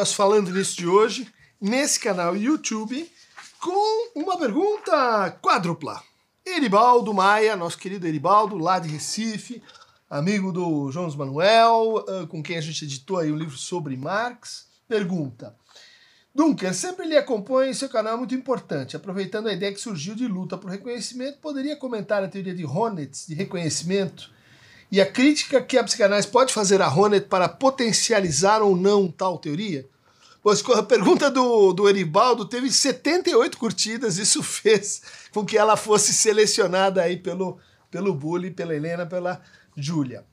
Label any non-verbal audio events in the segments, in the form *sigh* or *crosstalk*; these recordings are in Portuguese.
nosso Falando Nisso de hoje, nesse canal YouTube, com uma pergunta quádrupla. Eribaldo Maia, nosso querido Eribaldo, lá de Recife, amigo do João Manuel, ah, com quem a gente editou aí um livro sobre Marx, pergunta. Dunker, sempre lhe acompanha em seu canal é muito importante. Aproveitando a ideia que surgiu de luta por reconhecimento, poderia comentar a teoria de Honetz de reconhecimento e a crítica que a psicanálise pode fazer a Honnet para potencializar ou não tal teoria? Pois a pergunta do, do Eribaldo teve 78 curtidas, isso fez com que ela fosse selecionada aí pelo, pelo Bully, pela Helena, pela Júlia.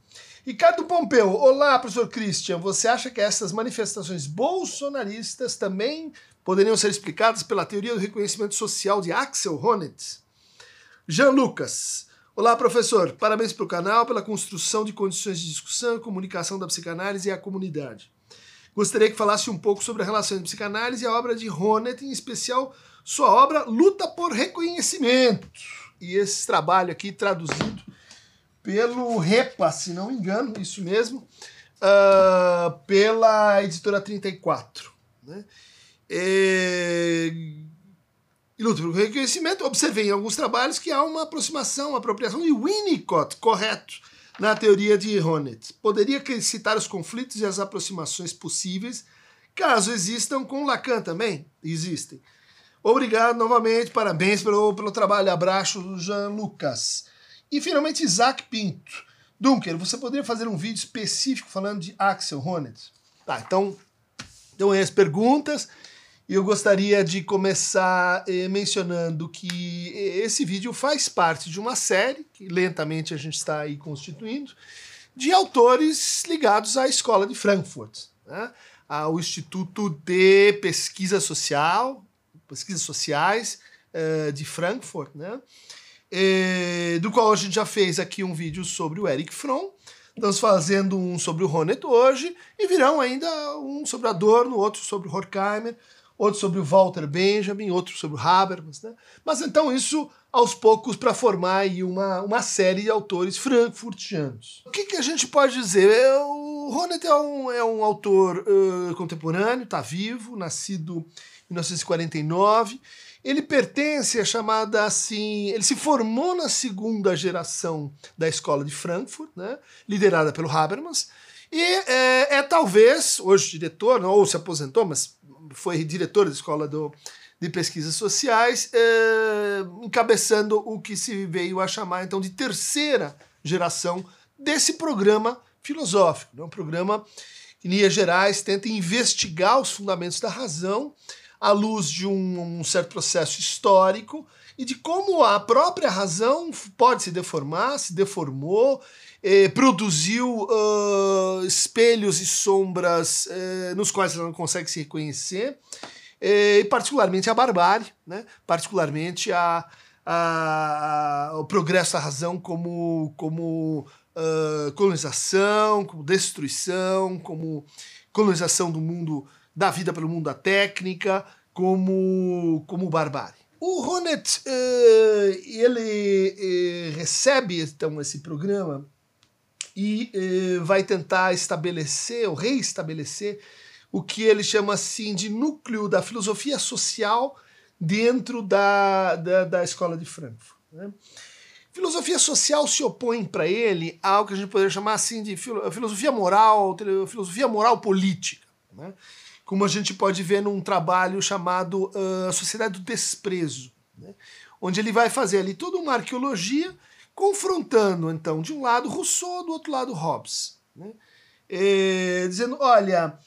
Ricardo Pompeu, olá, professor Christian. Você acha que essas manifestações bolsonaristas também poderiam ser explicadas pela teoria do reconhecimento social de Axel Honneth? Jean Lucas, olá, professor. Parabéns pelo canal, pela construção de condições de discussão e comunicação da psicanálise e a comunidade. Gostaria que falasse um pouco sobre a relação entre psicanálise e a obra de Honneth, em especial sua obra Luta por Reconhecimento. E esse trabalho aqui traduzido pelo Repa, se não me engano, isso mesmo, uh, pela editora 34. Né? E, e luta pelo reconhecimento, observei em alguns trabalhos que há uma aproximação, uma apropriação de Winnicott, correto, na teoria de Honneth. Poderia citar os conflitos e as aproximações possíveis, caso existam com Lacan também? Existem. Obrigado novamente, parabéns pelo, pelo trabalho. Abraço, Jean Lucas. E finalmente Isaac Pinto. Dunker, você poderia fazer um vídeo específico falando de Axel Honneth? Tá, então, então as perguntas. Eu gostaria de começar eh, mencionando que esse vídeo faz parte de uma série, que lentamente a gente está aí constituindo, de autores ligados à Escola de Frankfurt, né? ao Instituto de Pesquisa Social, Pesquisas Sociais uh, de Frankfurt, né? é, do qual a gente já fez aqui um vídeo sobre o Eric Fromm. Estamos fazendo um sobre o Ronet hoje e virão ainda um sobre Adorno, outro sobre Horkheimer, outro sobre o Walter Benjamin, outro sobre o Habermas. Né? Mas então isso aos poucos para formar aí uma, uma série de autores frankfurtianos. O que, que a gente pode dizer? É, o Ronet é um, é um autor uh, contemporâneo, está vivo, nascido em 1949 ele pertence à chamada assim. Ele se formou na segunda geração da escola de Frankfurt, né, liderada pelo Habermas, e é, é talvez, hoje diretor, ou se aposentou, mas foi diretor da escola do, de pesquisas sociais, é, encabeçando o que se veio a chamar então de terceira geração desse programa filosófico. Né, um programa que, em linhas gerais, tenta investigar os fundamentos da razão à luz de um, um certo processo histórico e de como a própria razão pode se deformar, se deformou, eh, produziu uh, espelhos e sombras eh, nos quais ela não consegue se reconhecer, eh, e particularmente a barbárie, né? particularmente a, a, a, o progresso da razão como, como uh, colonização, como destruição, como colonização do mundo da vida pelo mundo da técnica, como, como barbárie. O Ronet, uh, ele uh, recebe então esse programa e uh, vai tentar estabelecer ou reestabelecer o que ele chama assim de núcleo da filosofia social dentro da, da, da escola de Frankfurt. Né? Filosofia social se opõe para ele a algo que a gente poderia chamar assim de filosofia moral, filosofia moral política. Né? como a gente pode ver num trabalho chamado uh, Sociedade do Desprezo, né? onde ele vai fazer ali toda uma arqueologia confrontando, então, de um lado Rousseau, do outro lado Hobbes. Né? E, dizendo, olha,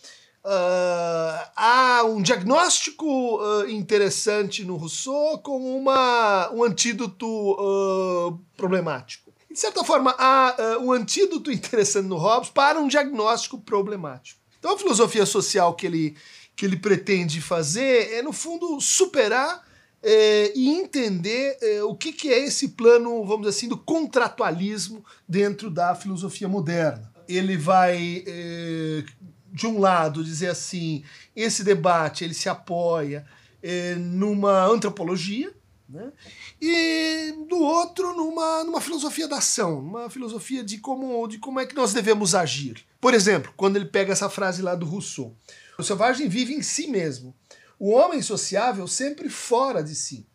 uh, há um diagnóstico uh, interessante no Rousseau com uma, um antídoto uh, problemático. De certa forma, há um antídoto interessante no Hobbes para um diagnóstico problemático. Então a filosofia social que ele, que ele pretende fazer é, no fundo, superar é, e entender é, o que, que é esse plano, vamos dizer assim, do contratualismo dentro da filosofia moderna. Ele vai, é, de um lado, dizer assim, esse debate ele se apoia é, numa antropologia, né? e do outro numa, numa filosofia da ação, uma filosofia de como, de como é que nós devemos agir. Por exemplo, quando ele pega essa frase lá do Rousseau. O selvagem vive em si mesmo. O homem sociável sempre fora de si.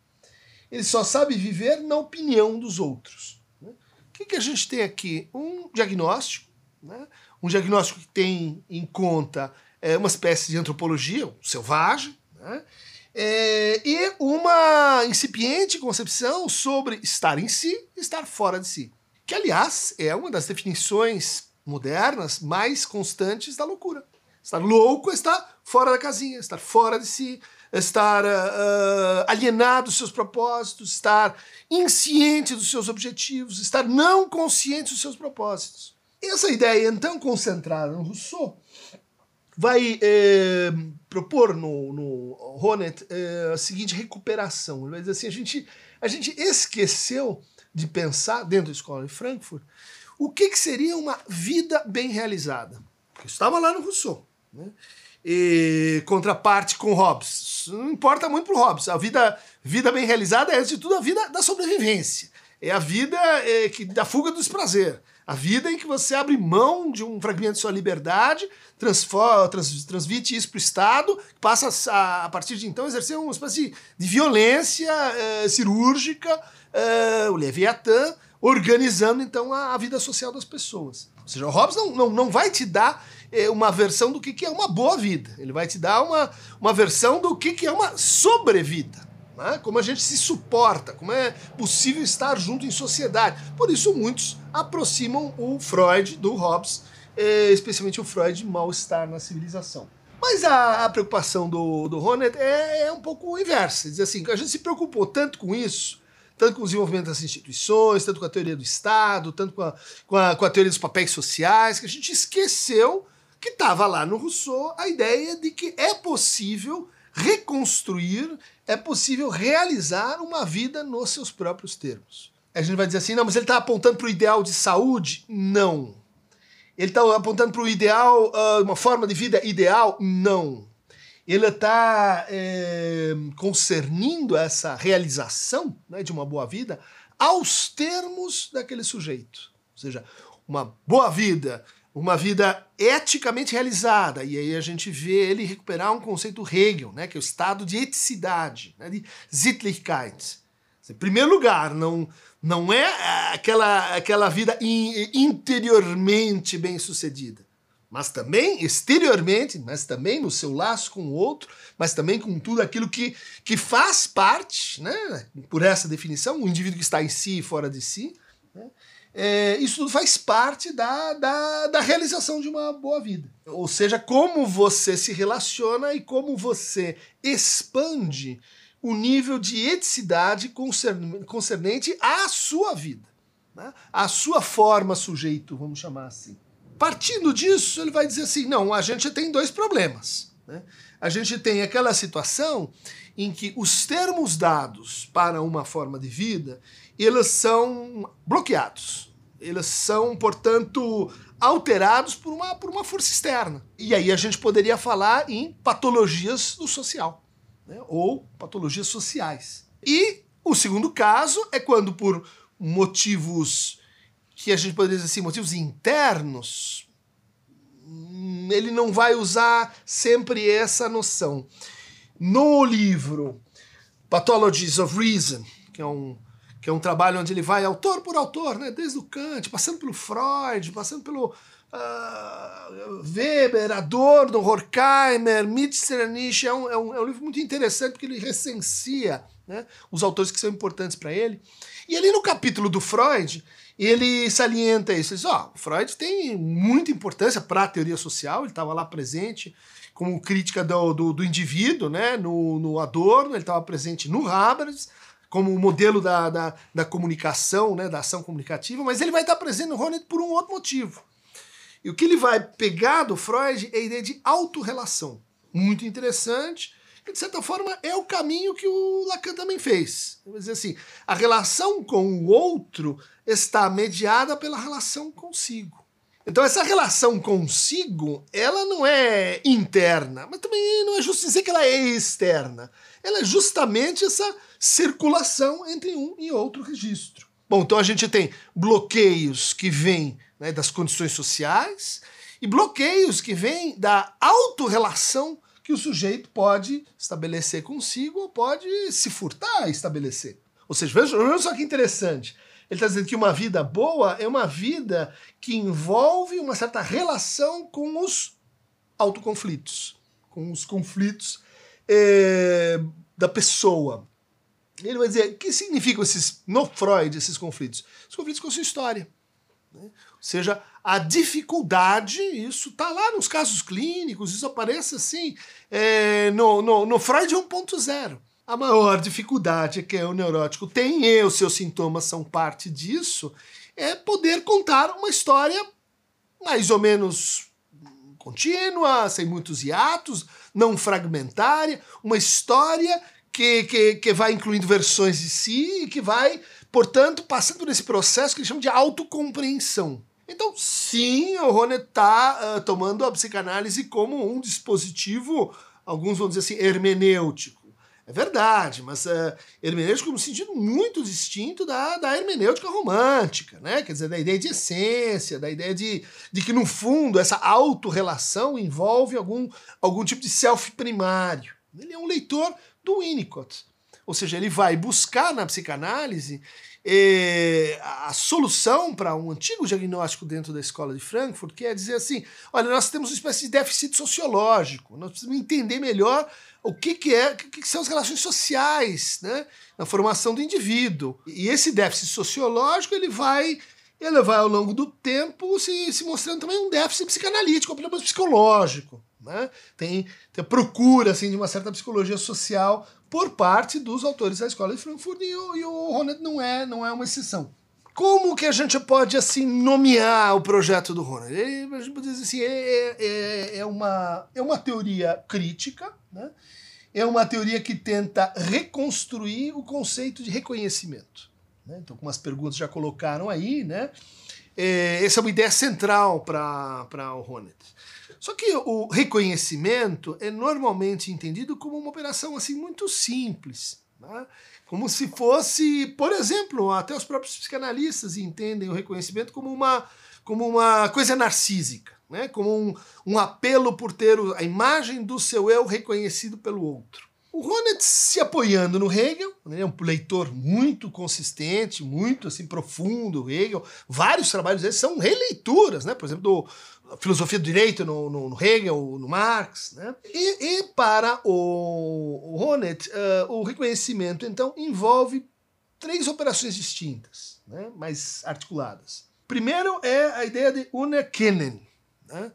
Ele só sabe viver na opinião dos outros. Né? O que, que a gente tem aqui? Um diagnóstico, né? um diagnóstico que tem em conta é, uma espécie de antropologia, um selvagem, né? é, e uma incipiente concepção sobre estar em si e estar fora de si. Que, aliás, é uma das definições modernas mais constantes da loucura. Estar louco é estar fora da casinha, estar fora de si, estar uh, alienado dos seus propósitos, estar insciente dos seus objetivos, estar não consciente dos seus propósitos. Essa ideia, então, concentrada no Rousseau, vai eh, propor no, no eh, a seguinte recuperação. Ele vai dizer assim: a gente, a gente esqueceu de pensar, dentro da escola de Frankfurt, o que, que seria uma vida bem realizada. Porque estava lá no Rousseau. Né? E, contraparte com Hobbes. Não importa muito para o Hobbes. A vida, vida bem realizada é, antes de tudo, a vida da sobrevivência. É a vida é, que, da fuga dos prazer. A vida em que você abre mão de um fragmento de sua liberdade, transforma, trans, transmite isso para o Estado, passa a, a, partir de então a exercer uma espécie de violência é, cirúrgica, é, o Leviatã, organizando então a, a, vida social das pessoas. Ou seja, o Hobbes não, não, não vai te dar uma versão do que, que é uma boa vida, ele vai te dar uma, uma versão do que, que é uma sobrevida né? como a gente se suporta, como é possível estar junto em sociedade. Por isso, muitos aproximam o Freud do Hobbes, eh, especialmente o Freud, mal-estar na civilização. Mas a, a preocupação do, do Honneth é, é, um pouco inversa. Diz assim, a gente se preocupou tanto com isso, tanto com o desenvolvimento das instituições, tanto com a teoria do Estado, tanto com a, com a, com a teoria dos papéis sociais, que a gente esqueceu que estava lá no Rousseau a ideia de que é possível reconstruir, é possível realizar uma vida nos seus próprios termos. A gente vai dizer assim, não, mas ele está apontando para o ideal de saúde? Não. Ele está apontando para o ideal, uh, uma forma de vida ideal? Não. Ele está é, concernindo essa realização né, de uma boa vida aos termos daquele sujeito. Ou seja, uma boa vida uma vida eticamente realizada. E aí a gente vê ele recuperar um conceito Hegel, né, que é o estado de eticidade, né, de Sittlichkeit. Em primeiro lugar, não, não é aquela, aquela vida interiormente bem sucedida, mas também exteriormente, mas também no seu laço com o outro, mas também com tudo aquilo que, que faz parte, né, por essa definição, o indivíduo que está em si e fora de si. Né, é, isso tudo faz parte da, da, da realização de uma boa vida. Ou seja, como você se relaciona e como você expande o nível de eticidade concernente à sua vida, né? à sua forma sujeito, vamos chamar assim. Partindo disso, ele vai dizer assim: não, a gente tem dois problemas. Né? A gente tem aquela situação em que os termos dados para uma forma de vida eles são bloqueados. Eles são, portanto, alterados por uma, por uma força externa. E aí a gente poderia falar em patologias do social, né? ou patologias sociais. E o segundo caso é quando, por motivos que a gente poderia dizer assim, motivos internos, ele não vai usar sempre essa noção. No livro Pathologies of Reason, que é um que é um trabalho onde ele vai autor por autor, né, desde o Kant, passando pelo Freud, passando pelo uh, Weber, Adorno, Horkheimer, Mitzler, Nietzsche. É um, é, um, é um livro muito interessante porque ele recensia né, os autores que são importantes para ele. E ali no capítulo do Freud, ele salienta isso. Ele diz, oh, o Freud tem muita importância para a teoria social, ele estava lá presente como crítica do, do, do indivíduo, né, no, no Adorno, ele estava presente no Habermas, como modelo da, da, da, comunicação, né, da ação comunicativa, mas ele vai estar presente no Honneth por um outro motivo. E o que ele vai pegar do Freud é a ideia de autorrelação. Muito interessante, e de certa forma é o caminho que o Lacan também fez. Vamos dizer assim, a relação com o outro está mediada pela relação consigo. Então essa relação consigo, ela não é interna, mas também não é justo dizer que ela é externa. Ela é justamente essa circulação entre um e outro registro. Bom, então a gente tem bloqueios que vêm né, das condições sociais e bloqueios que vêm da autorrelação que o sujeito pode estabelecer consigo ou pode se furtar a estabelecer. Ou seja, veja só que interessante. Ele está dizendo que uma vida boa é uma vida que envolve uma certa relação com os autoconflitos, com os conflitos é, da pessoa. Ele vai dizer, o que significam esses, no Freud, esses conflitos? Os conflitos com a sua história. Né? Ou seja, a dificuldade, isso está lá nos casos clínicos, isso aparece assim, é, no, no, no Freud 1.0. A maior dificuldade que o neurótico tem, e os seus sintomas são parte disso, é poder contar uma história mais ou menos contínua, sem muitos hiatos, não fragmentária, uma história que, que, que vai incluindo versões de si e que vai, portanto, passando por esse processo que eles chamam de autocompreensão. Então, sim, o Rony está uh, tomando a psicanálise como um dispositivo, alguns vão dizer assim, hermenêutico é verdade, mas uh, hermenêutica no sentido muito distinto da, da hermenêutica romântica, né? Quer dizer, da ideia de essência, da ideia de, de que, no fundo, essa autorrelação envolve algum, algum tipo de self primário. Ele é um leitor do Winnicott. Ou seja, ele vai buscar na psicanálise eh, a solução para um antigo diagnóstico dentro da escola de Frankfurt, que é dizer assim: olha, nós temos uma espécie de déficit sociológico, nós precisamos entender melhor o que, que é, que, que são as relações sociais, né, na formação do indivíduo. E esse déficit sociológico ele vai ele vai ao longo do tempo se, se mostrando também um déficit psicanalítico, um problema psicológico. Né? Tem, tem procura assim, de uma certa psicologia social por parte dos autores da escola de Frankfurt e o, e o Ronet não é, não é uma exceção. Como que a gente pode assim nomear o projeto do Ronet? a gente pode dizer assim, é, é, é, uma, é uma teoria crítica, né? é uma teoria que tenta reconstruir o conceito de reconhecimento. Né? Então, como as perguntas já colocaram aí, né? É, essa é uma ideia central para o Ronet. Só que o reconhecimento é normalmente entendido como uma operação assim muito simples. Né? Como se fosse, por exemplo, até os próprios psicanalistas entendem o reconhecimento como uma, como uma coisa narcísica né? como um, um apelo por ter a imagem do seu eu reconhecido pelo outro. O Ronnet se apoiando no Hegel, né, um leitor muito consistente, muito assim profundo, Hegel. Vários trabalhos dele são releituras, né? Por exemplo, do Filosofia do Direito no, no, no Hegel, no Marx, né? E, e para o, o uh, o reconhecimento então envolve três operações distintas, né? mais articuladas. Primeiro é a ideia de Unerkennen, né?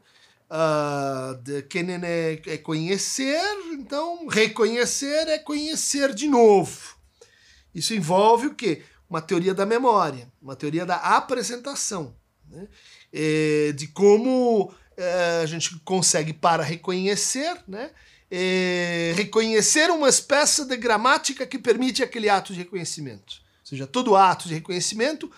Uh, de Kennen é, é conhecer, então reconhecer é conhecer de novo. Isso envolve o quê? Uma teoria da memória, uma teoria da apresentação, né? é, de como é, a gente consegue, para reconhecer, né? É, reconhecer uma espécie de gramática que permite aquele ato de reconhecimento. Ou seja, todo ato de reconhecimento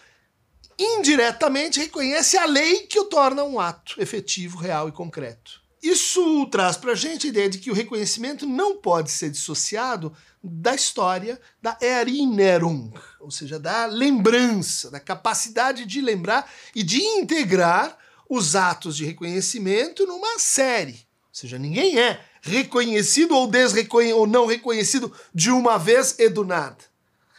indiretamente reconhece a lei que o torna um ato efetivo, real e concreto. Isso traz para a gente a ideia de que o reconhecimento não pode ser dissociado da história da Erinnerung, ou seja, da lembrança, da capacidade de lembrar e de integrar os atos de reconhecimento numa série. Ou seja, ninguém é reconhecido ou, ou não reconhecido de uma vez e do nada.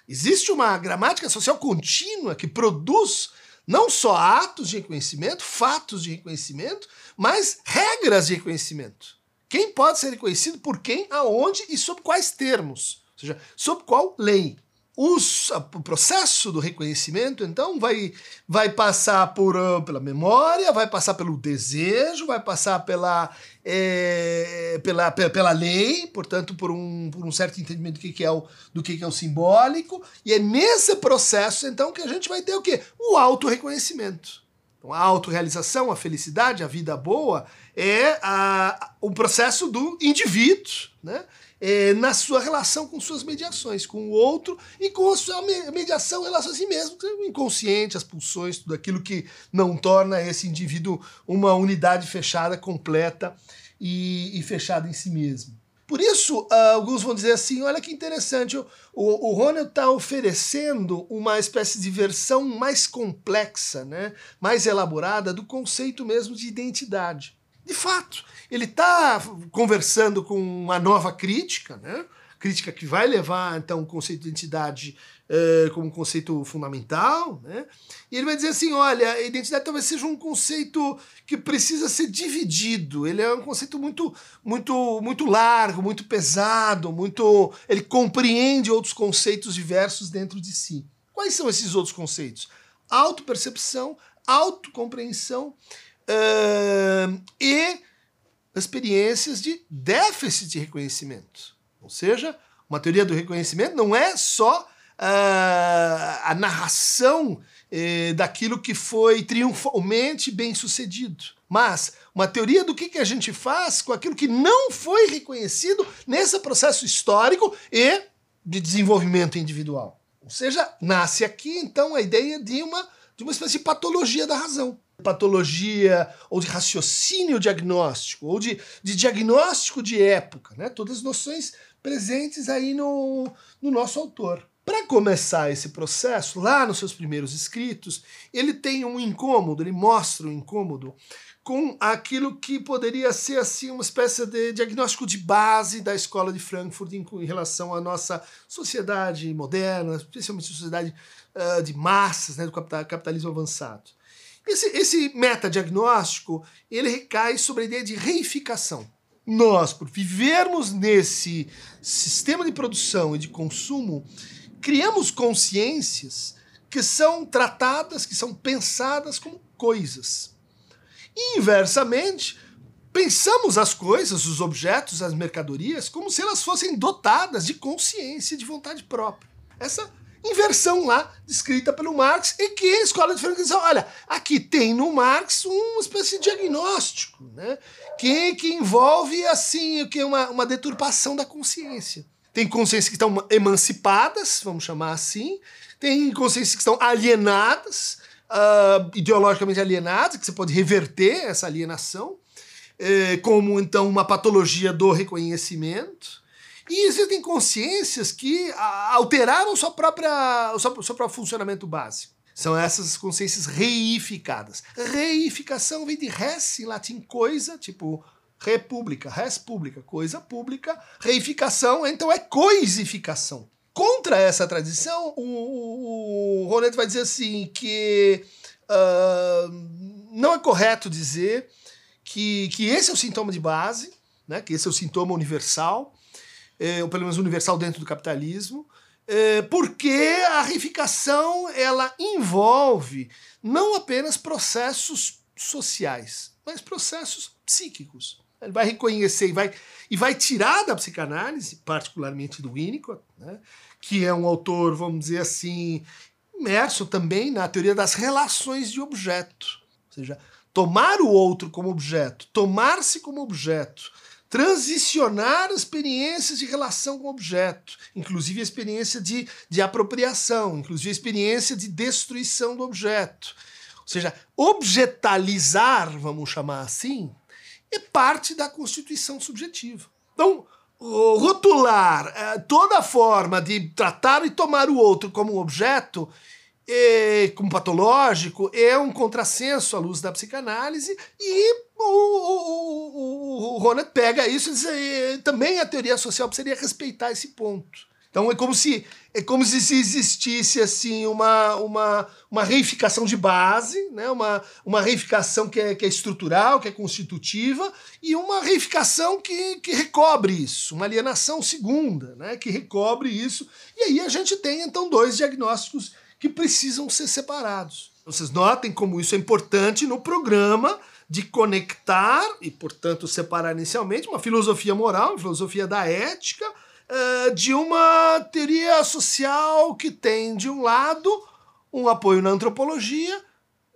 Existe uma gramática social contínua que produz não só atos de reconhecimento, fatos de reconhecimento, mas regras de reconhecimento. Quem pode ser reconhecido por quem, aonde e sob quais termos? Ou seja, sob qual lei? Os, o processo do reconhecimento, então, vai, vai passar por, uh, pela memória, vai passar pelo desejo, vai passar pela, é, pela, pela lei, portanto, por um, por um certo entendimento do que, que é o, do que, que é o simbólico, e é nesse processo, então, que a gente vai ter o quê? O autorreconhecimento. Então, a autorrealização, a felicidade, a vida boa, é o processo do indivíduo, né? É, na sua relação com suas mediações, com o outro e com a sua mediação em relação a si mesmo, o inconsciente, as pulsões, tudo aquilo que não torna esse indivíduo uma unidade fechada, completa e, e fechada em si mesmo. Por isso, uh, alguns vão dizer assim: olha que interessante, o, o, o Ronald está oferecendo uma espécie de versão mais complexa, né, mais elaborada do conceito mesmo de identidade. De fato, ele está conversando com uma nova crítica, né, crítica que vai levar então o conceito de identidade uh, como um conceito fundamental, né? E ele vai dizer assim, olha, a identidade talvez seja um conceito que precisa ser dividido. Ele é um conceito muito, muito, muito largo, muito pesado, muito, ele compreende outros conceitos diversos dentro de si. Quais são esses outros conceitos? Autopercepção, autocompreensão uh, e experiências de déficit de reconhecimento. Ou seja, uma teoria do reconhecimento não é só uh, a narração uh, daquilo que foi triunfalmente bem sucedido, mas uma teoria do que, que a gente faz com aquilo que não foi reconhecido nesse processo histórico e de desenvolvimento individual. Ou seja, nasce aqui então a ideia de uma, de uma espécie de patologia da razão patologia ou de raciocínio diagnóstico ou de, de diagnóstico de época, né? todas as noções presentes aí no, no nosso autor. Para começar esse processo, lá nos seus primeiros escritos, ele tem um incômodo, ele mostra um incômodo com aquilo que poderia ser assim uma espécie de diagnóstico de base da escola de Frankfurt em, em relação à nossa sociedade moderna, especialmente sociedade uh, de massas, né, do capitalismo avançado. Esse, esse metadiagnóstico ele recai sobre a ideia de reificação nós, por vivermos nesse sistema de produção e de consumo, criamos consciências que são tratadas, que são pensadas como coisas. E, inversamente, pensamos as coisas, os objetos, as mercadorias, como se elas fossem dotadas de consciência e de vontade própria. Essa inversão lá, descrita pelo Marx, e que a escola de Frankfurt diz, olha, aqui tem no Marx uma espécie de diagnóstico, né, que, que envolve, assim, que uma, uma deturpação da consciência. Tem consciências que estão emancipadas, vamos chamar assim, tem consciências que estão alienadas, uh, ideologicamente alienadas, que você pode reverter essa alienação, eh, como então uma patologia do reconhecimento, e existem consciências que alteraram sua própria, o seu, seu próprio funcionamento básico. São essas consciências reificadas. Reificação vem de res, em latim, coisa, tipo república, res pública, coisa pública. Reificação, então, é coisificação. Contra essa tradição, o, o, o vai dizer assim que uh, não é correto dizer que, que esse é o sintoma de base, né, que esse é o sintoma universal, é, ou pelo menos universal dentro do capitalismo, é, porque a reificação ela envolve não apenas processos sociais, mas processos psíquicos. Ele vai reconhecer e vai, e vai tirar da psicanálise, particularmente do Winnicott, né, que é um autor, vamos dizer assim, imerso também na teoria das relações de objeto. Ou seja, tomar o outro como objeto, tomar-se como objeto, transicionar experiências de relação com o objeto, inclusive a experiência de, de apropriação, inclusive a experiência de destruição do objeto. Ou seja, objetalizar, vamos chamar assim, é parte da constituição subjetiva. Então, rotular é, toda forma de tratar e tomar o outro como um objeto é, como patológico é um contrassenso à luz da psicanálise e o, o, o, o pega isso e diz, também a teoria social precisaria respeitar esse ponto. Então é como se é como se existisse assim uma, uma, uma reificação de base, né? uma, uma reificação que é, que é estrutural, que é constitutiva, e uma reificação que, que recobre isso, uma alienação segunda, né? que recobre isso. E aí a gente tem então dois diagnósticos que precisam ser separados. Vocês notem como isso é importante no programa de conectar e, portanto, separar inicialmente uma filosofia moral, uma filosofia da ética, uh, de uma teoria social que tem, de um lado, um apoio na antropologia,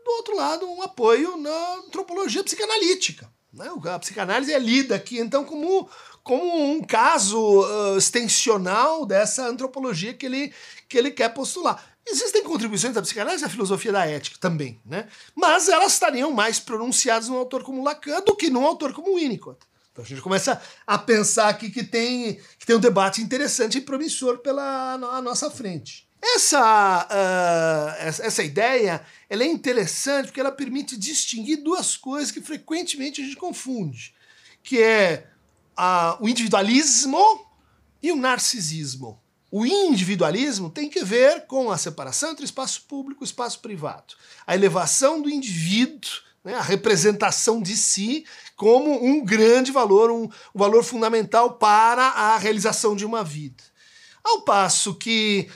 do outro lado, um apoio na antropologia psicanalítica. Né? A psicanálise é lida aqui, então, como, como um caso uh, extensional dessa antropologia que ele, que ele quer postular. Existem contribuições da psicanálise à filosofia da ética também, né? Mas elas estariam mais pronunciadas num autor como Lacan do que num autor como Winnicott. Então a gente começa a pensar aqui que tem, que tem um debate interessante e promissor pela a nossa frente. Essa, uh, essa ideia ela é interessante porque ela permite distinguir duas coisas que frequentemente a gente confunde, que é uh, o individualismo e o narcisismo. O individualismo tem que ver com a separação entre espaço público e espaço privado, a elevação do indivíduo, né, a representação de si como um grande valor, um, um valor fundamental para a realização de uma vida. Ao passo que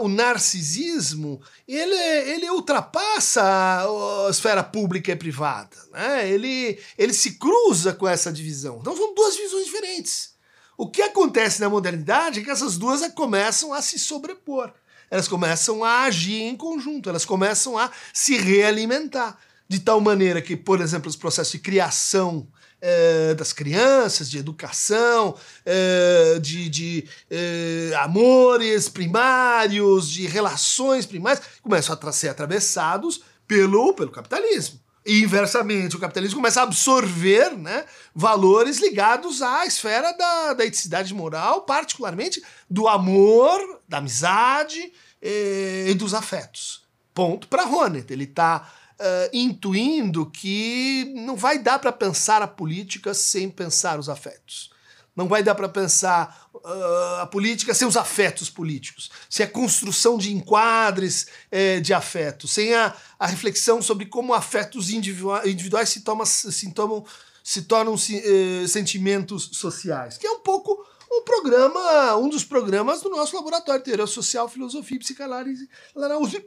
o narcisismo ele, ele ultrapassa a, a esfera pública e privada. Né? Ele, ele se cruza com essa divisão. Então são duas visões diferentes. O que acontece na modernidade é que essas duas começam a se sobrepor. Elas começam a agir em conjunto, elas começam a se realimentar. De tal maneira que, por exemplo, os processos de criação é, das crianças, de educação, é, de, de é, amores primários, de relações primárias, começam a ser atravessados pelo, pelo capitalismo. E inversamente, o capitalismo começa a absorver né, valores ligados à esfera da, da eticidade moral, particularmente do amor, da amizade e, e dos afetos. Ponto para Ronet. Ele está uh, intuindo que não vai dar para pensar a política sem pensar os afetos. Não vai dar para pensar uh, a política sem os afetos políticos, sem a construção de enquadres eh, de afetos, sem a, a, reflexão sobre como afetos individuais se, toma, se, tomam, se tornam eh, sentimentos sociais, que é um pouco o programa, um dos programas do nosso laboratório teoria social, filosofia e psicanálise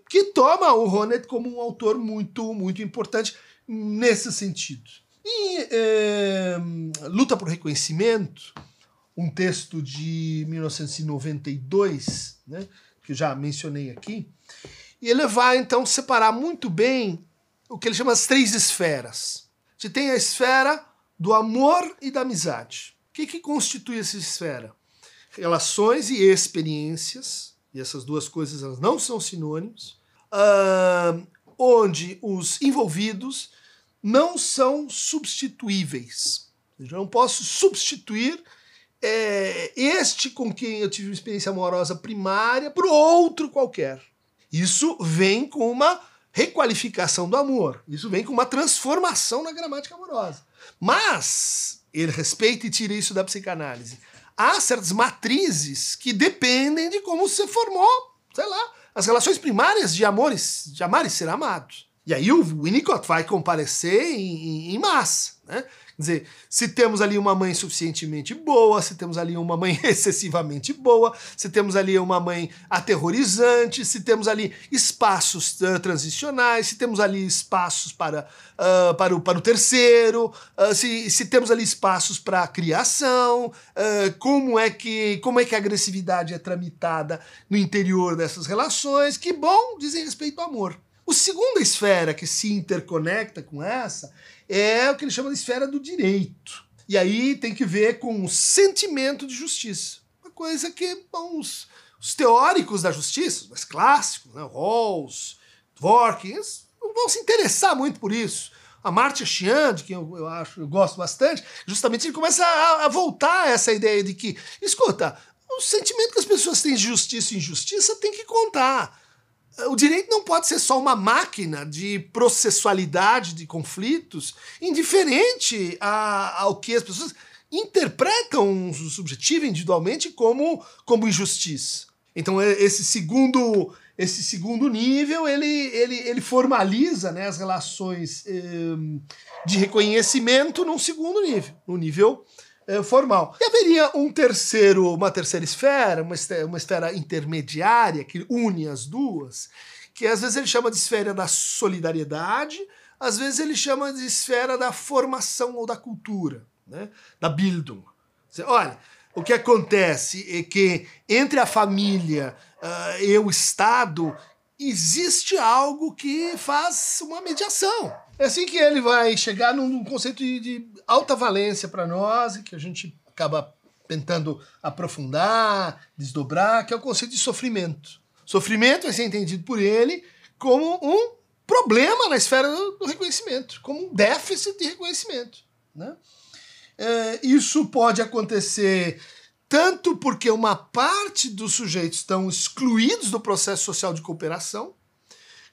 que toma o Ronet como um autor muito, muito importante nesse sentido. E é, Luta por Reconhecimento, um texto de 1992, né, que eu já mencionei aqui, e ele vai então separar muito bem o que ele chama as três esferas. Você tem a esfera do amor e da amizade. O que, que constitui essa esfera? Relações e experiências, e essas duas coisas elas não são sinônimos, uh, onde os envolvidos não são substituíveis. Eu não posso substituir é, este com quem eu tive uma experiência amorosa primária por outro qualquer. Isso vem com uma requalificação do amor. Isso vem com uma transformação na gramática amorosa. Mas ele respeita e tira isso da psicanálise. Há certas matrizes que dependem de como você formou, sei lá, as relações primárias de amores, de amar e ser amado. E aí o Winnicott vai comparecer em, em massa, né? Quer dizer, se temos ali uma mãe suficientemente boa, se temos ali uma mãe *laughs* excessivamente boa, se temos ali uma mãe aterrorizante, se temos ali espaços uh, transicionais, se temos ali espaços para, uh, para, o, para o terceiro, uh, se, se temos ali espaços para a criação, como, é que, como é que a agressividade é tramitada no interior dessas relações, que bom dizem respeito ao amor. O segunda esfera que se interconecta com essa é o que ele chama de esfera do direito. E aí tem que ver com o sentimento de justiça. Uma coisa que bom, os, os teóricos da justiça, mais clássicos, né, Rawls, Dworkin, não vão se interessar muito por isso. A Marcia Chian, de quem eu, eu, acho, eu gosto bastante, justamente ele começa a, a voltar a essa ideia de que, escuta, o sentimento que as pessoas têm de justiça e injustiça tem que contar o direito não pode ser só uma máquina de processualidade de conflitos, indiferente a, ao que as pessoas interpretam o subjetivo individualmente como, como injustiça. Então esse segundo esse segundo nível ele, ele, ele formaliza né, as relações eh, de reconhecimento num segundo nível, no nível é, formal. E haveria um terceiro, uma terceira esfera, uma esfera, uma esfera intermediária que une as duas, que às vezes ele chama de esfera da solidariedade, às vezes ele chama de esfera da formação ou da cultura, né? da Bildung. Olha, o que acontece é que entre a família uh, e o Estado existe algo que faz uma mediação. É assim que ele vai chegar num, conceito de, de alta valência para nós e que a gente acaba tentando aprofundar, desdobrar, que é o conceito de sofrimento. Sofrimento vai ser entendido por ele como um problema na esfera do, do reconhecimento, como um déficit de reconhecimento. Né? É, isso pode acontecer tanto porque uma parte dos sujeitos estão excluídos do processo social de cooperação,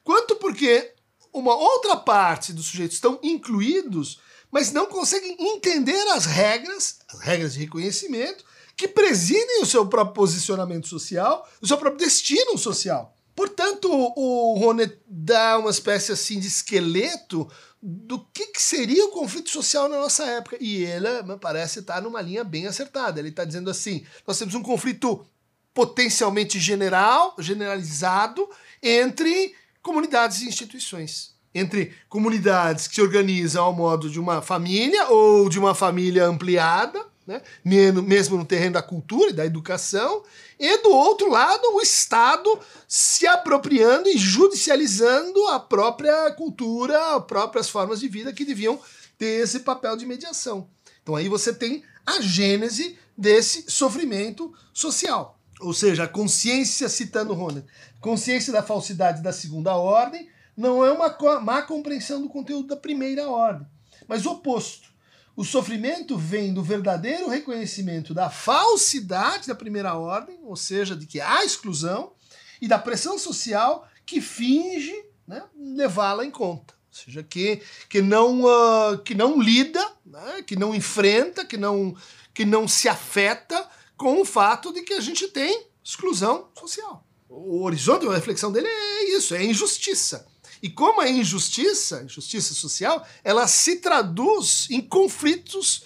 quanto porque uma outra parte dos sujeitos estão incluídos, mas não conseguem entender as regras, as regras de reconhecimento, que presidem o seu próprio posicionamento social, o seu próprio destino social. Portanto, o Rone dá uma espécie assim de esqueleto do que, que, seria o conflito social na nossa época. E ele, me parece, estar numa linha bem acertada. Ele está dizendo assim: nós temos um conflito potencialmente general, generalizado, entre comunidades e instituições. Entre comunidades que se organizam ao modo de uma família ou de uma família ampliada, né? mesmo no terreno da cultura e da educação, e do outro lado, o Estado se apropriando e judicializando a própria cultura, as próprias formas de vida que deviam ter esse papel de mediação. Então aí você tem a gênese desse sofrimento social. Ou seja, a consciência, citando Ronan, consciência da falsidade da segunda ordem não é uma má compreensão do conteúdo da primeira ordem, mas o oposto. O sofrimento vem do verdadeiro reconhecimento da falsidade da primeira ordem, ou seja, de que há exclusão, e da pressão social que finge né, levá-la em conta. Ou seja, que, que, não, uh, que não lida, né, que não enfrenta, que não, que não se afeta com o fato de que a gente tem exclusão social. O horizonte da reflexão dele é isso, é injustiça. E como a injustiça, injustiça social, ela se traduz em conflitos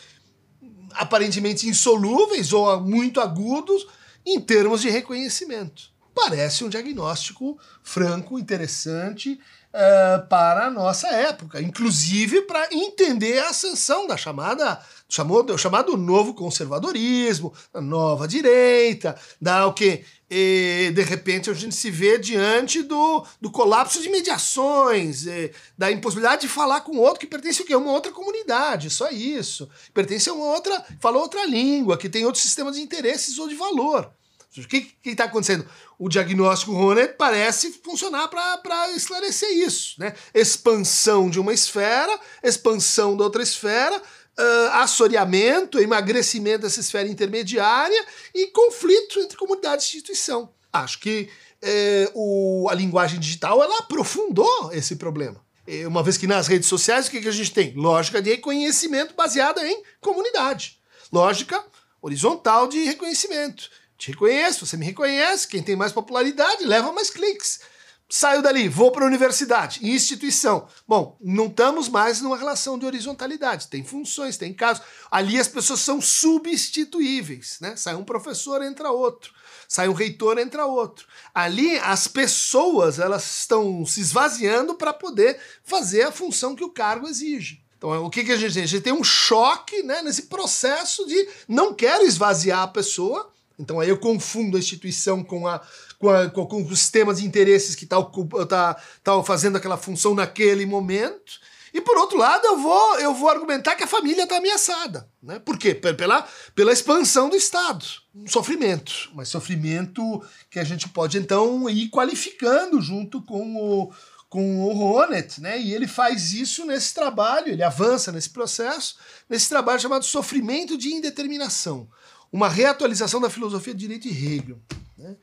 aparentemente insolúveis ou muito agudos em termos de reconhecimento. Parece um diagnóstico franco, interessante uh, para a nossa época, inclusive para entender a ascensão da chamada chamou, chamado novo conservadorismo, da nova direita, da o que e, de repente a gente se vê diante do, do colapso de mediações, e, da impossibilidade de falar com outro que pertence a uma outra comunidade, só isso. Pertence a uma outra, fala outra língua, que tem outro sistema de interesses ou de valor. O que está acontecendo? O diagnóstico Ronet parece funcionar para esclarecer isso. Né? Expansão de uma esfera, expansão da outra esfera, uh, assoreamento, emagrecimento dessa esfera intermediária e conflito entre comunidade e instituição. Acho que eh, o, a linguagem digital ela aprofundou esse problema. Uma vez que nas redes sociais o que, que a gente tem? Lógica de reconhecimento baseada em comunidade. Lógica horizontal de reconhecimento. Te reconheço, você me reconhece, quem tem mais popularidade leva mais cliques. Saio dali, vou para a universidade, instituição. Bom, não estamos mais numa relação de horizontalidade. Tem funções, tem casos. Ali as pessoas são substituíveis, né? Sai um professor, entra outro. Sai um reitor, entra outro. Ali as pessoas elas estão se esvaziando para poder fazer a função que o cargo exige. Então, o que, que a gente tem? A gente tem um choque né, nesse processo de não quero esvaziar a pessoa, então aí eu confundo a instituição com a, com, a, com, os sistemas de interesses que estão tá, tá, tá fazendo aquela função naquele momento. E por outro lado, eu vou, eu vou argumentar que a família está ameaçada. Né? Por quê? Pela, pela expansão do Estado. Um sofrimento. Mas sofrimento que a gente pode então ir qualificando junto com o, com o Ronet, né? E ele faz isso nesse trabalho, ele avança nesse processo, nesse trabalho chamado Sofrimento de Indeterminação. Uma reatualização da filosofia de direito de Hegel. Né?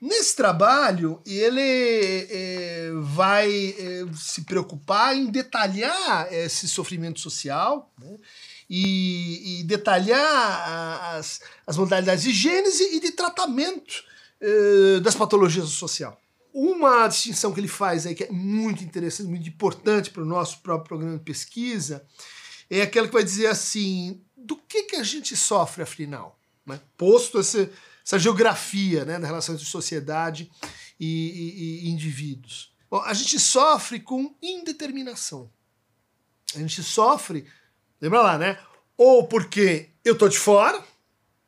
Nesse trabalho, ele é, vai é, se preocupar em detalhar esse sofrimento social né? e, e, detalhar as, as modalidades de gênese e de tratamento é, das patologias social. Uma distinção que ele faz aí que é muito interessante, muito importante para o nosso próprio programa de pesquisa, é aquela que vai dizer assim: do que, que a gente sofre afinal? Né? Posto esse essa geografia né, da relação entre sociedade e, e, e indivíduos. Bom, a gente sofre com indeterminação. A gente sofre, lembra lá, né? Ou porque eu tô de fora,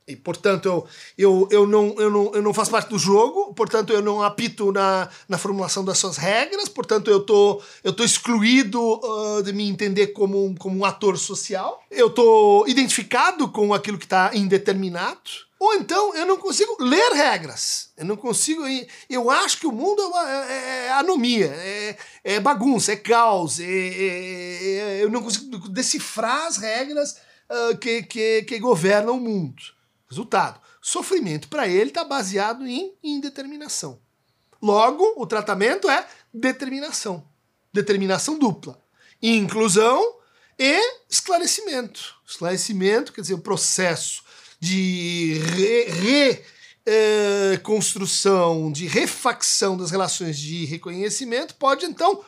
e, portanto, eu, eu, eu, não, eu, não, eu não faço parte do jogo, portanto, eu não apito na, na formulação das suas regras, portanto, eu tô, eu tô excluído uh, de me entender como um, como um ator social, eu tô identificado com aquilo que está indeterminado, ou então eu não consigo ler regras. Eu não consigo. Eu acho que o mundo é, uma, é, é, é anomia, é, é, bagunça, é caos. É, é, eu não consigo decifrar as regras uh, que, que, que governa o mundo. Resultado: sofrimento para ele está baseado em indeterminação. Logo, o tratamento é determinação. Determinação dupla. Inclusão e esclarecimento. Esclarecimento quer dizer o processo de reconstrução, re, eh, de refacção das relações de reconhecimento pode então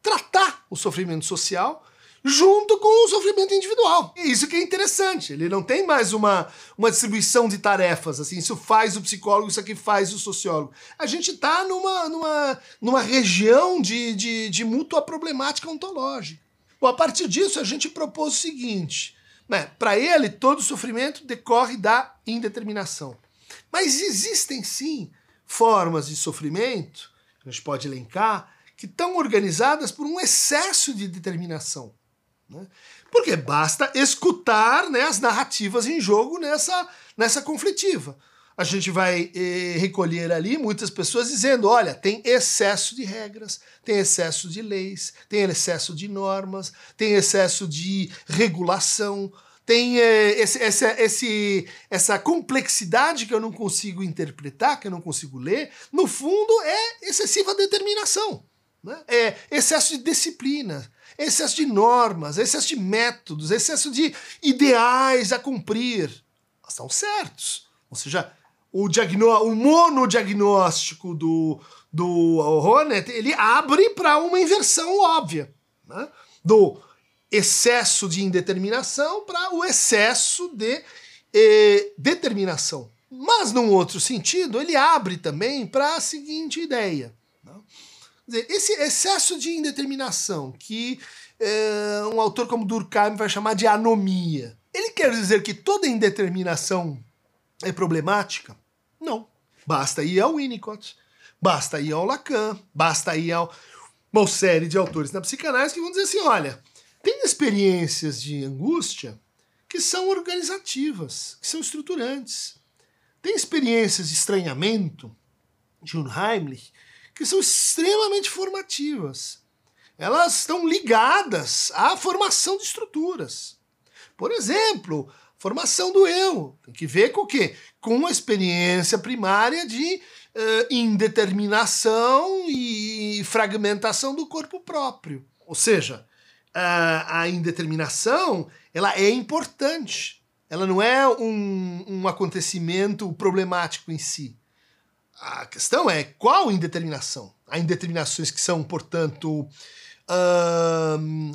tratar o sofrimento social junto com o sofrimento individual. E isso que é interessante. Ele não tem mais uma, uma distribuição de tarefas, assim, isso faz o psicólogo, isso aqui faz o sociólogo. A gente está numa, numa, numa região de, de, de mútua problemática ontológica. Bom, a partir disso, a gente propôs o seguinte: né, para ele, todo sofrimento decorre da indeterminação. Mas existem sim formas de sofrimento, a gente pode elencar, que estão organizadas por um excesso de determinação. Né? Porque basta escutar né, as narrativas em jogo nessa, nessa conflitiva. A gente vai eh, recolher ali muitas pessoas dizendo: olha, tem excesso de regras, tem excesso de leis, tem excesso de normas, tem excesso de regulação, tem eh, esse, esse, esse, essa complexidade que eu não consigo interpretar, que eu não consigo ler. No fundo, é excessiva determinação. Né? É excesso de disciplina, excesso de normas, excesso de métodos, excesso de ideais a cumprir. Estão certos. Ou seja, o, diagnó o monodiagnóstico do, do Hornet, ele abre para uma inversão óbvia. Né? Do excesso de indeterminação para o excesso de eh, determinação. Mas, num outro sentido, ele abre também para a seguinte ideia. Dizer, esse excesso de indeterminação, que é, um autor como Durkheim vai chamar de anomia, ele quer dizer que toda indeterminação é problemática? Não. Basta ir ao Winnicott, basta ir ao Lacan, basta ir a uma série de autores na psicanálise que vão dizer assim: olha, tem experiências de angústia que são organizativas, que são estruturantes. Tem experiências de estranhamento, de Unheimlich, que são extremamente formativas. Elas estão ligadas à formação de estruturas. Por exemplo, formação do eu. Tem que ver com o quê? Com a experiência primária de uh, indeterminação e fragmentação do corpo próprio. Ou seja, a, a indeterminação ela é importante. Ela não é um, um acontecimento problemático em si. A questão é qual indeterminação? Há indeterminações que são, portanto, uh,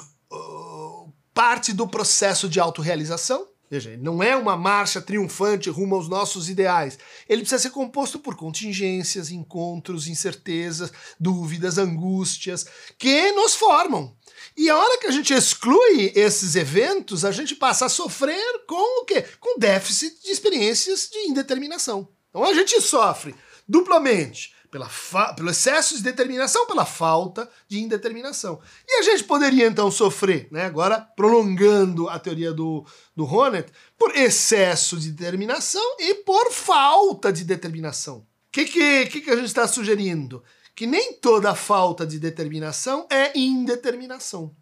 parte do processo de autorrealização. Veja, não é uma marcha triunfante rumo aos nossos ideais. Ele precisa ser composto por contingências, encontros, incertezas, dúvidas, angústias, que nos formam. E a hora que a gente exclui esses eventos, a gente passa a sofrer com o quê? Com déficit de experiências de indeterminação. Então a gente sofre duplamente pela pelo excesso de determinação, pela falta de indeterminação. E a gente poderia então sofrer, né, agora prolongando a teoria do, do Honneth, por excesso de determinação e por falta de determinação. O que, que, que, a gente está sugerindo? Que nem toda falta de determinação é indeterminação.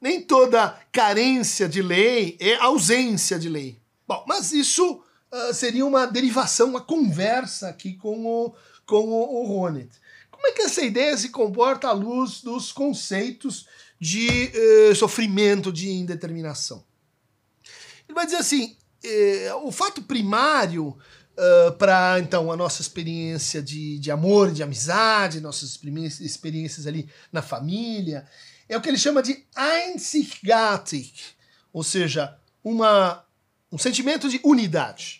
Nem toda carência de lei é ausência de lei. Bom, mas isso uh, seria uma derivação, uma conversa aqui com o, com o, o. Como é que essa ideia se comporta à luz dos conceitos de uh, sofrimento, de indeterminação? Ele vai dizer assim: eh, o fato primário uh, para então a nossa experiência de, de amor, de amizade, nossas experiências ali na família, é o que ele chama de Einzigartig, ou seja, uma, um sentimento de unidade.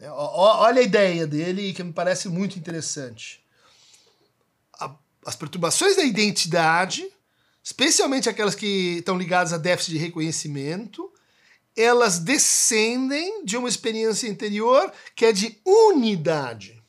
É, olha a ideia dele que me parece muito interessante. as perturbações da identidade, especialmente aquelas que estão ligadas a déficit de reconhecimento, elas descendem de uma experiência interior que é de unidade.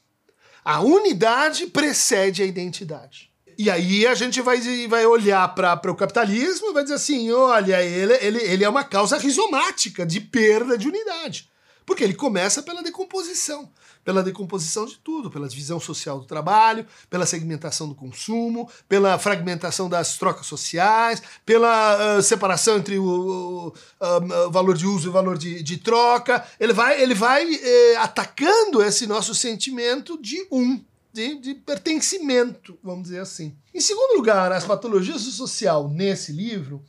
A unidade precede a identidade. E aí a gente vai, vai olhar para o capitalismo e vai dizer assim: olha, ele, ele, ele é uma causa rizomática de perda de unidade. Porque ele começa pela decomposição pela decomposição de tudo, pela divisão social do trabalho, pela segmentação do consumo, pela fragmentação das trocas sociais, pela uh, separação entre o, o uh, valor de uso e o valor de, de troca. Ele vai, ele vai eh, atacando esse nosso sentimento de um, de, de, pertencimento, vamos dizer assim. Em segundo lugar, as patologias do social nesse livro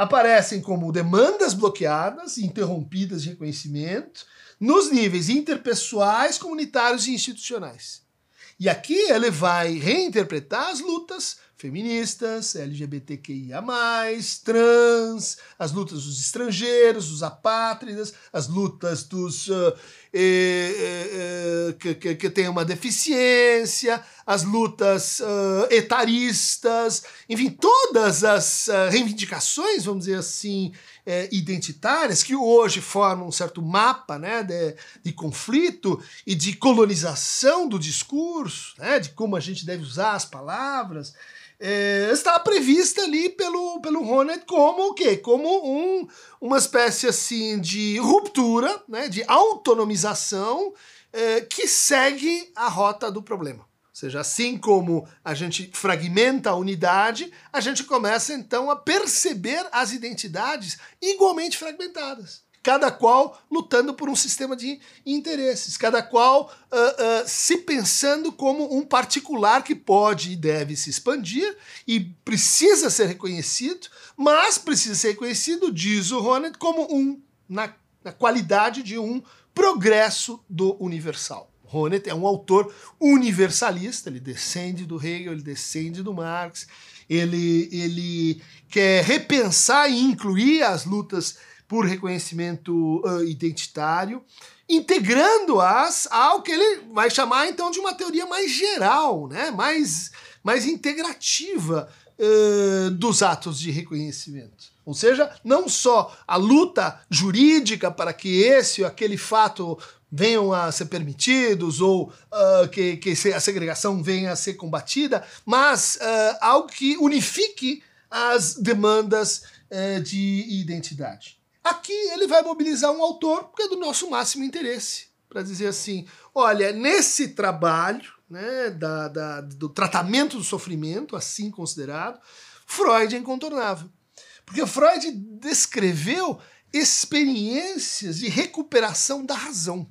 aparecem como demandas bloqueadas, interrompidas de reconhecimento, nos níveis interpessoais, comunitários e institucionais. E aqui ele vai reinterpretar as lutas feministas, LGBTQIA, trans, as lutas dos estrangeiros, dos apátridas, as lutas dos uh, que, que, que uma deficiência, as lutas uh, etaristas, enfim, todas as uh, reivindicações, vamos dizer assim, eh, identitárias, que hoje formam um certo mapa né, de, de conflito e de colonização do discurso, né, de como a gente deve usar as palavras é, está prevista ali pelo, pelo Ronet como o quê? Como um, uma espécie assim de ruptura, né, de autonomização é, que segue a rota do problema. Ou seja, assim como a gente fragmenta a unidade, a gente começa então a perceber as identidades igualmente fragmentadas cada qual lutando por um sistema de interesses, cada qual uh, uh, se pensando como um particular que pode e deve se expandir e precisa ser reconhecido, mas precisa ser reconhecido, diz o Ronet, como um, na, na qualidade de um progresso do universal. Ronet é um autor universalista, ele descende do Hegel, ele descende do Marx, ele, ele quer repensar e incluir as lutas por reconhecimento uh, identitário, integrando-as ao que ele vai chamar então de uma teoria mais geral, né? mais, mais integrativa uh, dos atos de reconhecimento. Ou seja, não só a luta jurídica para que esse ou aquele fato venham a ser permitidos ou uh, que, que a segregação venha a ser combatida, mas uh, algo que unifique as demandas uh, de identidade. Aqui ele vai mobilizar um autor que é do nosso máximo interesse, para dizer assim: olha, nesse trabalho né, da, da, do tratamento do sofrimento, assim considerado, Freud é incontornável. Porque Freud descreveu experiências de recuperação da razão.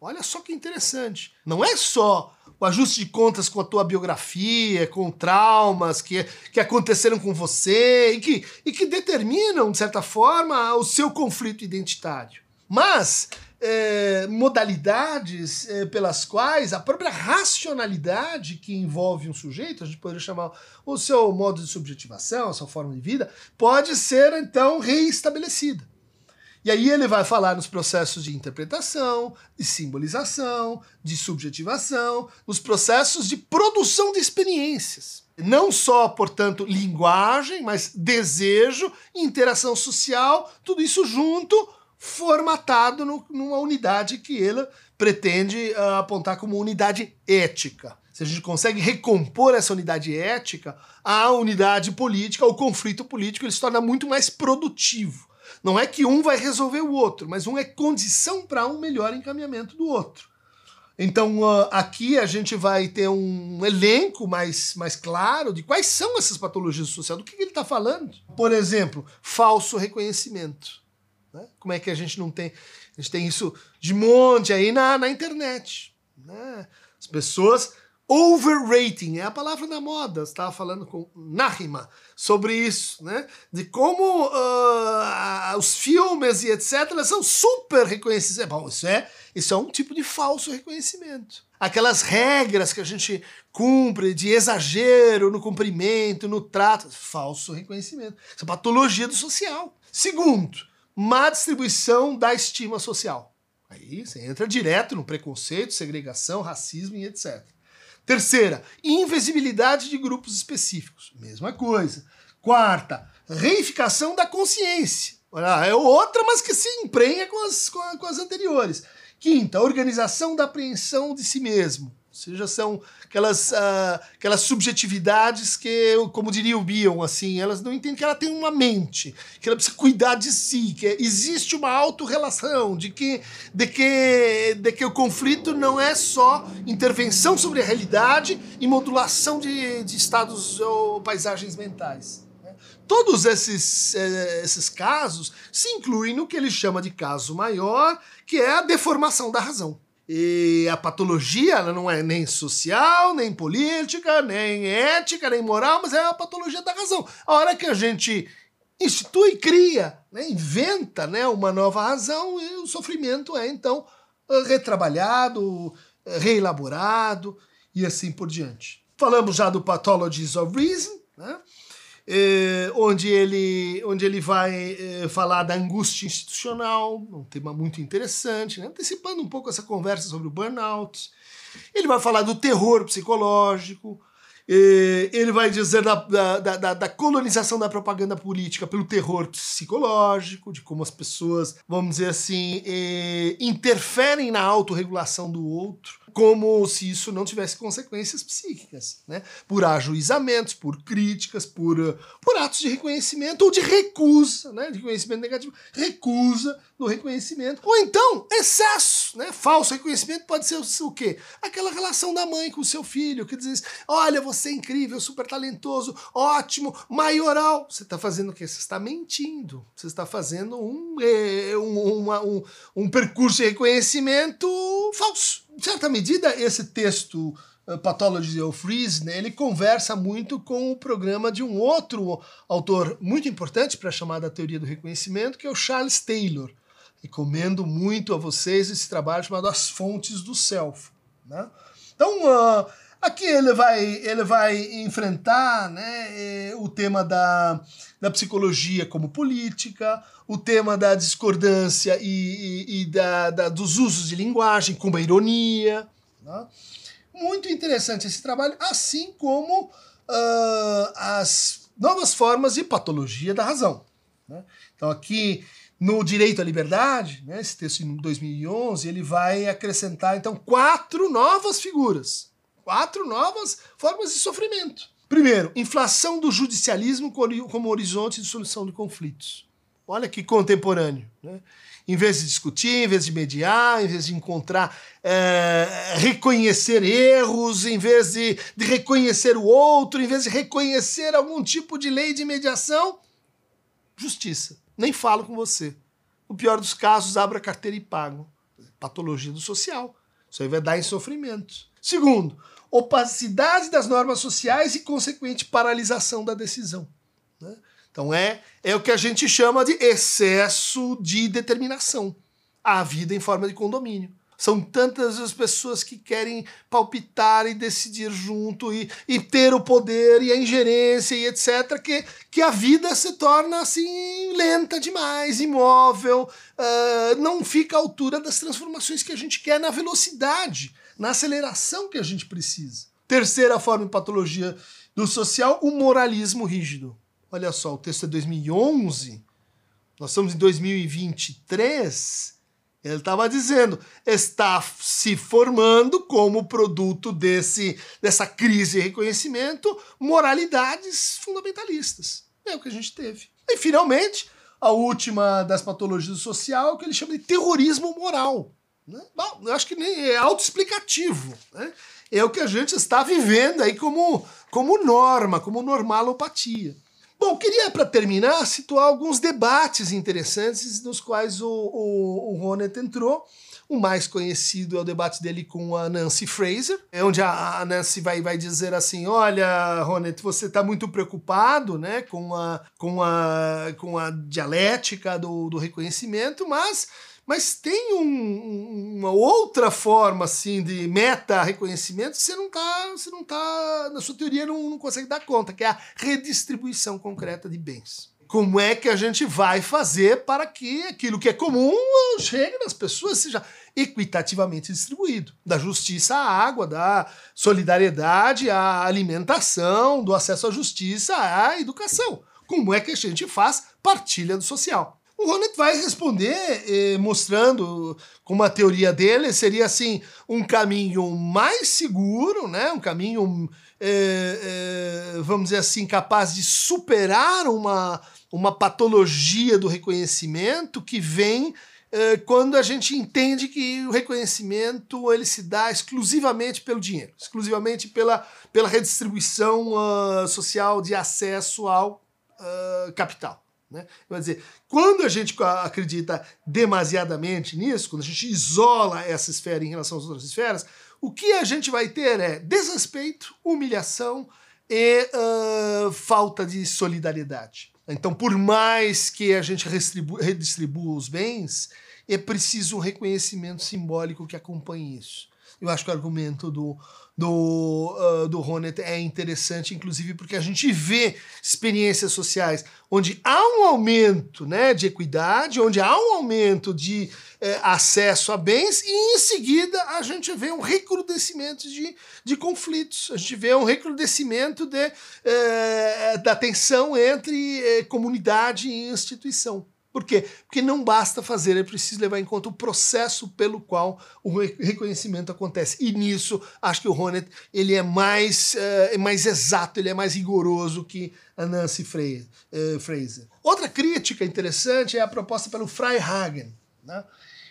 Olha só que interessante. Não é só o ajuste de contas com a tua biografia, com traumas que, que aconteceram com você e que, e que determinam, de certa forma, o seu conflito identitário. Mas é, modalidades é, pelas quais a própria racionalidade que envolve um sujeito, a gente poderia chamar o seu modo de subjetivação, a sua forma de vida, pode ser então reestabelecida. E aí ele vai falar nos processos de interpretação, de simbolização, de subjetivação, nos processos de produção de experiências. Não só, portanto, linguagem, mas desejo, interação social, tudo isso junto, formatado no, numa unidade que ele pretende uh, apontar como unidade ética. Se a gente consegue recompor essa unidade ética, a unidade política, o conflito político, ele se torna muito mais produtivo. Não é que um vai resolver o outro, mas um é condição para um melhor encaminhamento do outro. Então, uh, aqui a gente vai ter um elenco mais, mais claro de quais são essas patologias sociais, do que, que ele está falando. Por exemplo, falso reconhecimento. Né? Como é que a gente não tem. A gente tem isso de monte aí na, na internet. Né? As pessoas overrating, é a palavra da moda. Estava falando com Nahima sobre isso, né? De como uh, os filmes e etc. são super reconhecidos. Bom, isso é, isso é um tipo de falso reconhecimento. Aquelas regras que a gente cumpre de exagero no cumprimento, no trato, falso reconhecimento. Isso é patologia do social. Segundo, má distribuição da estima social. Aí você entra direto no preconceito, segregação, racismo e etc. Terceira, invisibilidade de grupos específicos. Mesma coisa. Quarta, reificação da consciência. É outra, mas que se emprenha com as, com, as anteriores. Quinta, organização da apreensão de si mesmo. Ou seja, são aquelas, uh, aquelas subjetividades que, como diria o Bion, assim, elas não entendem que ela tem uma mente, que ela precisa cuidar de si, que existe uma autorrelação, de que, de, que, de que o conflito não é só intervenção sobre a realidade e modulação de, de estados ou paisagens mentais. Né? Todos esses, eh, esses casos se incluem no que ele chama de caso maior, que é a deformação da razão. E a patologia ela não é nem social, nem política, nem ética, nem moral, mas é a patologia da razão. A hora que a gente institui, cria, né, inventa né, uma nova razão, e o sofrimento é então retrabalhado, reelaborado e assim por diante. Falamos já do Pathologies of Reason, né? Eh, onde, ele, onde ele vai eh, falar da angústia institucional, um tema muito interessante, né? antecipando um pouco essa conversa sobre o burnout. Ele vai falar do terror psicológico, eh, ele vai dizer da, da, da, da, colonização da propaganda política pelo terror psicológico, de como as pessoas, vamos dizer assim, eh, interferem na autorregulação do outro como se isso não tivesse consequências psíquicas, né? Por ajuizamentos, por críticas, por, uh, por atos de reconhecimento ou de recusa, né? De reconhecimento negativo, recusa no reconhecimento. Ou então, excesso, né? Falso reconhecimento pode ser o, o quê? Aquela relação da mãe com o seu filho, que diz, olha, você é incrível, super talentoso, ótimo, maioral. Você está fazendo o quê? Você está mentindo. Você está fazendo um, eh, um, uma, um, um percurso de reconhecimento falso em certa medida, esse texto uh, Pathology of Reason, né, ele conversa muito com o programa de um outro autor muito importante para a chamada teoria do reconhecimento, que é o Charles Taylor. Recomendo muito a vocês esse trabalho chamado As Fontes do Self. Né? Então, uh, aqui ele vai, ele vai enfrentar né, o tema da, da psicologia como política, o tema da discordância e, e, e da, da, dos usos de linguagem, como a ironia. Né? Muito interessante esse trabalho, assim como uh, as novas formas de patologia da razão. Né? Então, aqui no Direito à Liberdade, né, esse texto em 2011, ele vai acrescentar então quatro novas figuras, quatro novas formas de sofrimento. Primeiro, inflação do judicialismo como horizonte de solução de conflitos. Olha que contemporâneo. Né? Em vez de discutir, em vez de mediar, em vez de encontrar, é, reconhecer erros, em vez de, de reconhecer o outro, em vez de reconhecer algum tipo de lei de mediação, justiça. Nem falo com você. No pior dos casos, abra a carteira e pago. Patologia do social. Isso aí vai dar em sofrimento. Segundo, opacidade das normas sociais e consequente paralisação da decisão. Né? Então é, é o que a gente chama de excesso de determinação. A vida em forma de condomínio. São tantas as pessoas que querem palpitar e decidir junto e, e ter o poder e a ingerência e etc., que, que a vida se torna assim lenta demais, imóvel, uh, não fica à altura das transformações que a gente quer na velocidade, na aceleração que a gente precisa. Terceira forma de patologia do social, o moralismo rígido. Olha só, o texto é 2011, nós estamos em 2023. Ele estava dizendo, está se formando como produto desse, dessa crise de reconhecimento moralidades fundamentalistas. É o que a gente teve. E, finalmente, a última das patologias do social, que ele chama de terrorismo moral. Né? Bom, eu acho que nem é autoexplicativo. Né? É o que a gente está vivendo aí como, como norma, como normalopatia. Bom, queria, para terminar, situar alguns debates interessantes nos quais o, o, o Ronet entrou. O mais conhecido é o debate dele com a Nancy Fraser, é onde a Nancy vai, vai dizer assim: Olha, Ronet, você está muito preocupado né, com, a, com, a, com a dialética do, do reconhecimento, mas mas tem um, uma outra forma assim de meta reconhecimento que você não tá, você não tá, na sua teoria não, não consegue dar conta, que é a redistribuição concreta de bens. Como é que a gente vai fazer para que aquilo que é comum chegue nas pessoas, seja equitativamente distribuído? Da justiça à água, da solidariedade à alimentação, do acesso à justiça à educação. Como é que a gente faz partilha do social? O Ronnet vai responder eh, mostrando como a teoria dele seria assim um caminho mais seguro, né? um caminho, eh, eh, vamos dizer assim, capaz de superar uma, uma patologia do reconhecimento que vem eh, quando a gente entende que o reconhecimento ele se dá exclusivamente pelo dinheiro, exclusivamente pela, pela redistribuição uh, social de acesso ao uh, capital. Né? Quer dizer, quando a gente acredita demasiadamente nisso, quando a gente isola essa esfera em relação às outras esferas, o que a gente vai ter é desrespeito, humilhação e uh, falta de solidariedade. Então, por mais que a gente redistribua os bens, é preciso um reconhecimento simbólico que acompanhe isso. Eu acho que o argumento do, do, uh, do Ronet é interessante, inclusive porque a gente vê experiências sociais onde há um aumento né, de equidade, onde há um aumento de eh, acesso a bens, e em seguida a gente vê um recrudescimento de, de conflitos, a gente vê um recrudescimento de, eh, da tensão entre eh, comunidade e instituição. Por quê? Porque não basta fazer, é preciso levar em conta o processo pelo qual o reconhecimento acontece. E nisso, acho que o Ronet ele é mais, uh, é mais exato, ele é mais rigoroso que a Nancy eh, Fraser. Outra crítica interessante é a proposta pelo Freihagen. Né?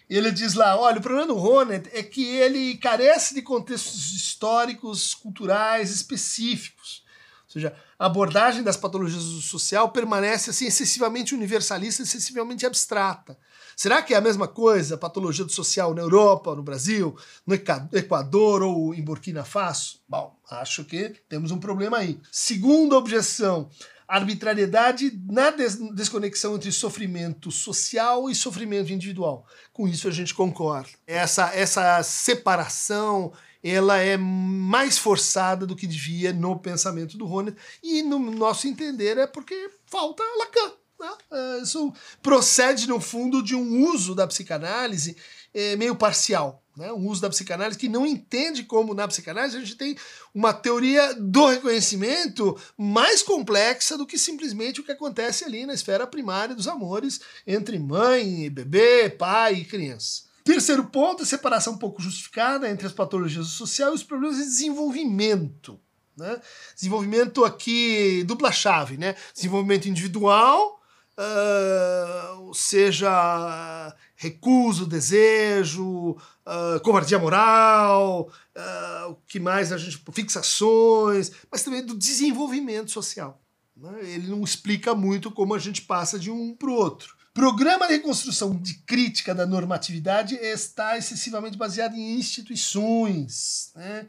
Ele diz lá, olha, o problema do Ronet é que ele carece de contextos históricos, culturais específicos. Ou seja, a abordagem das patologias do social permanece assim excessivamente universalista, excessivamente abstrata. Será que é a mesma coisa a patologia do social na Europa, no Brasil, no Equador ou em Burkina Faso? Bom, acho que temos um problema aí. Segunda objeção, arbitrariedade na desconexão entre sofrimento social e sofrimento individual. Com isso a gente concorda. Essa, essa separação ela é mais forçada do que devia no pensamento do Rony, e no nosso entender é porque falta Lacan. Né? É, isso procede, no fundo, de um uso da psicanálise é, meio parcial. Né? Um uso da psicanálise que não entende como na psicanálise a gente tem uma teoria do reconhecimento mais complexa do que simplesmente o que acontece ali na esfera primária dos amores entre mãe, bebê, pai e criança. Terceiro ponto, separação um pouco justificada entre as patologias do social e os problemas de desenvolvimento. Né? Desenvolvimento aqui, dupla chave, né? Desenvolvimento individual, uh, seja recuso, desejo, uh, covardia moral, uh, o que mais a gente. fixações, mas também do desenvolvimento social. Né? Ele não explica muito como a gente passa de um para o outro. Programa de reconstrução de crítica da normatividade está excessivamente baseado em instituições. Né?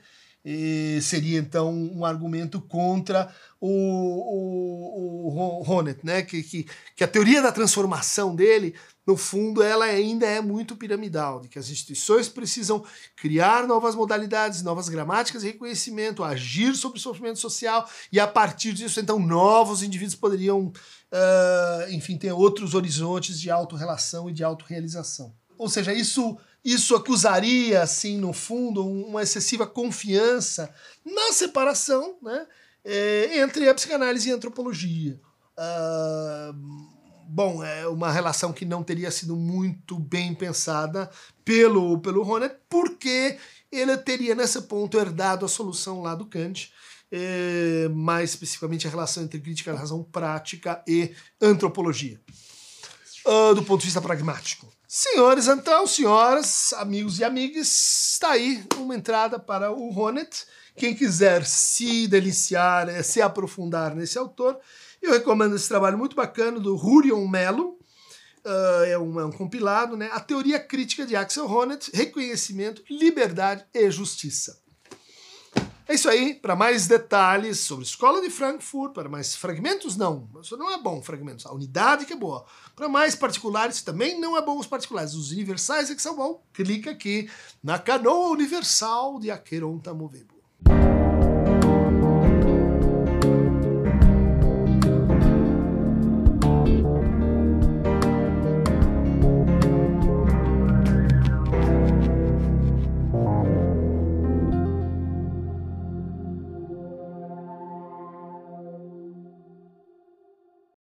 Seria então um argumento contra o, o, o Honet, né? Que, que, que, a teoria da transformação dele, no fundo, ela ainda é muito piramidal, de que as instituições precisam criar novas modalidades, novas gramáticas de reconhecimento, agir sobre o sofrimento social, e a partir disso, então, novos indivíduos poderiam uh, enfim, ter outros horizontes de autorrelação e de autorrealização. Ou seja, isso, isso acusaria, assim, no fundo, uma excessiva confiança na separação né, é, entre a psicanálise e a antropologia. Uh, bom, é uma relação que não teria sido muito bem pensada pelo, pelo Ronet, porque ele teria, nesse ponto, herdado a solução lá do Kant, é, mais especificamente a relação entre crítica da razão prática e antropologia, uh, do ponto de vista pragmático. Senhores, então, senhoras, amigos e amigas, está aí uma entrada para o Ronet. Quem quiser se deliciar, eh, se aprofundar nesse autor, eu recomendo esse trabalho muito bacana do Rurion Mello, uh, é, um, é, um, compilado, né? A Teoria Crítica de Axel Honneth, Reconhecimento, Liberdade e Justiça. É isso aí. Para mais detalhes sobre Escola de Frankfurt, para mais fragmentos, não. Isso não é bom, fragmentos. A unidade que é boa. Para mais particulares, também não é bom os particulares. Os universais é que são bons. Clica aqui na canoa universal de Aqueronta Movebo.